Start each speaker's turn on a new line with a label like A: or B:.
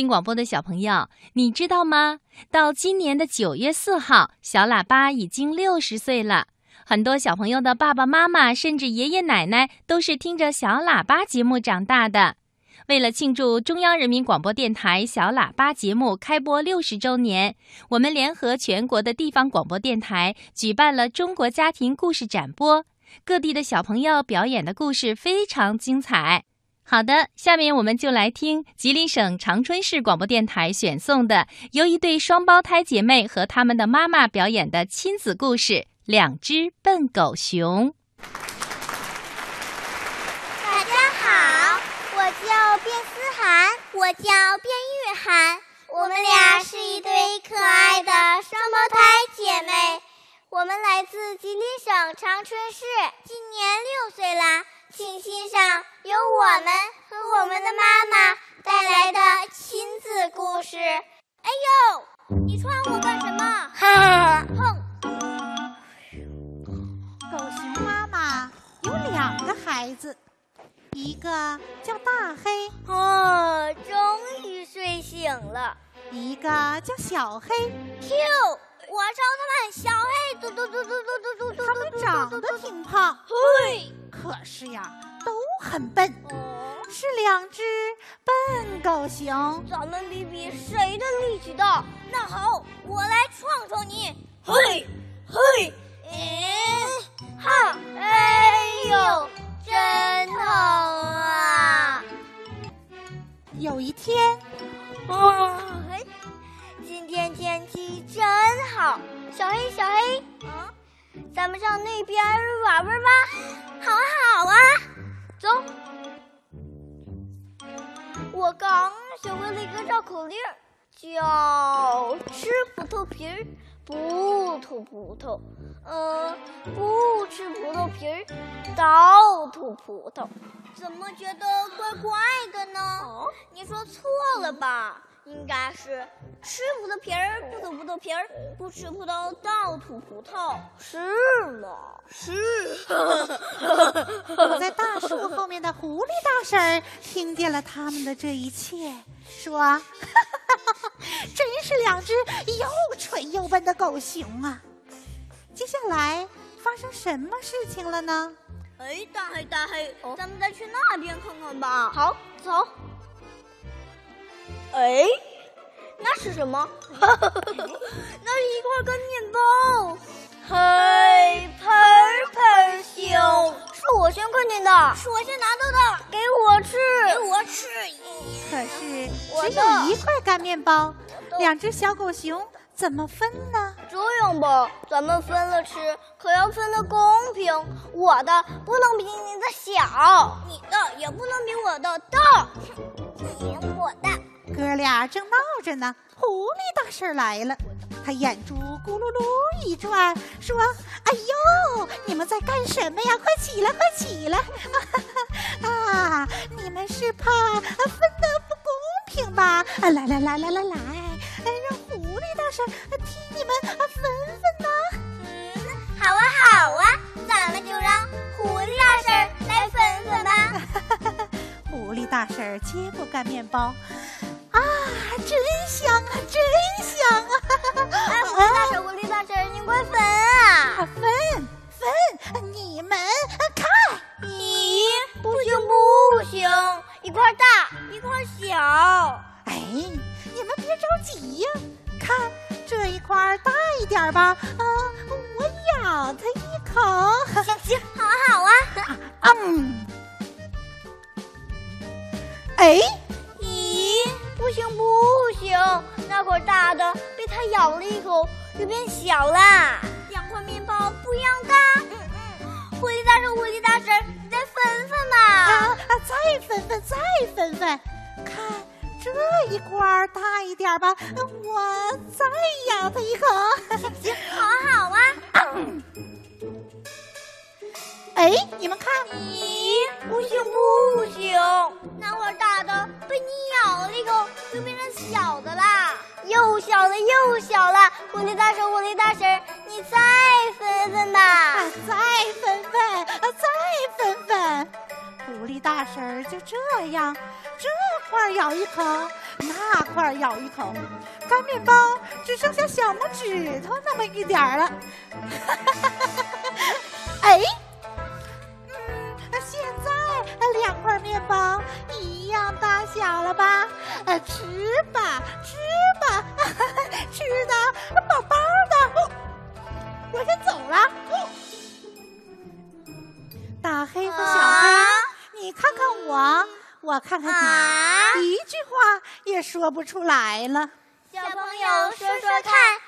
A: 听广播的小朋友，你知道吗？到今年的九月四号，小喇叭已经六十岁了。很多小朋友的爸爸妈妈，甚至爷爷奶奶，都是听着小喇叭节目长大的。为了庆祝中央人民广播电台小喇叭节目开播六十周年，我们联合全国的地方广播电台举办了中国家庭故事展播。各地的小朋友表演的故事非常精彩。好的，下面我们就来听吉林省长春市广播电台选送的由一对双胞胎姐妹和他们的妈妈表演的亲子故事《两只笨狗熊》。
B: 大家好，我叫卞思涵，我叫卞玉涵，我们俩是一对可爱的双胞胎姐妹。我们来自吉林省长春市，今年六岁啦。请欣赏由我们和我们的妈妈带来的亲子故事。哎呦，你穿我干什么？哈！哼！
C: 狗熊妈妈有两个孩子，一个叫大黑，
B: 哦，终于睡醒了；
C: 一个叫小黑。
B: Q。我瞅他们，小黑嘟嘟嘟嘟嘟嘟嘟，
C: 他们长得挺胖，
B: 嘿，
C: 可是呀，都很笨，是两只笨狗熊。
B: 咱们比比谁的力气大。那好，我来撞撞你，嘿，嘿，嗯，哈，哎呦，真疼啊！
C: 有一天，
B: 哇，今天天气真好，小黑小黑，嗯，咱们上那边玩玩吧。好啊好啊，走。我刚学会了一个绕口令，叫吃葡萄皮儿不吐葡萄，嗯，不吃葡萄皮儿倒吐葡萄。怎么觉得怪怪的呢？你说错了吧？应该是吃葡萄皮儿不吐葡萄皮儿，不吃葡萄倒吐葡萄，是吗？是。
C: 躲在大树后面的狐狸大婶听见了他们的这一切，说：“ 真是两只又蠢又笨的狗熊啊！”接下来发生什么事情了呢？
B: 哎，大黑大黑，咱们再去那边看看吧。好，走。哎，那是什么？那是一块干面包。嘿，盆盆熊，是我先看见的，是我先拿到的，给我吃，给我吃。
C: 可是只有一块干面包，两只小狗熊怎么分呢？
B: 这样吧，咱们分了吃，可要分得公平。我的不能比你的小，你的也不能比我的大。
C: 哥俩正闹着呢，狐狸大婶来了。他眼珠咕噜噜一转，说：“哎呦，你们在干什么呀？快起来，快起来！啊，你们是怕分的不公平吧？啊来来来来来来，让狐狸大婶替你们分分呢。
B: 嗯，好啊好啊，咱们就让狐狸大婶来分分吧。
C: 狐狸大婶接过干面包。”啊，真香啊，真香啊！
B: 哎，狐狸大婶，狐狸大婶，你快分啊！
C: 分分，你们看，
B: 你，不行不行，一块大，一块小。
C: 哎，你们别着急呀，看这一块大一点吧。啊，我咬它一口。
B: 咬了一口，就变小啦。两块面包不一样大。嗯嗯，狐狸大婶，狐狸大婶，你再分分嘛。
C: 啊啊，再分分，再分分。看这一块大一点吧，我再咬它一口。
B: 行，好啊好啊。
C: 哎，你们看，
B: 狐狸大婶，狐狸大婶，你再分分吧，
C: 再分分，啊再分分。狐狸大婶就这样，这块咬一口，那块咬一口，干面包只剩下小拇指头那么一点儿了。哎，嗯，现在两块面包一样大小了吧？呃，吃吧，吃吧，吃的饱饱的。我先走了。大黑和小黑，你看看我，我看看你，一句话也说不出来了。
B: 小朋友，说说看，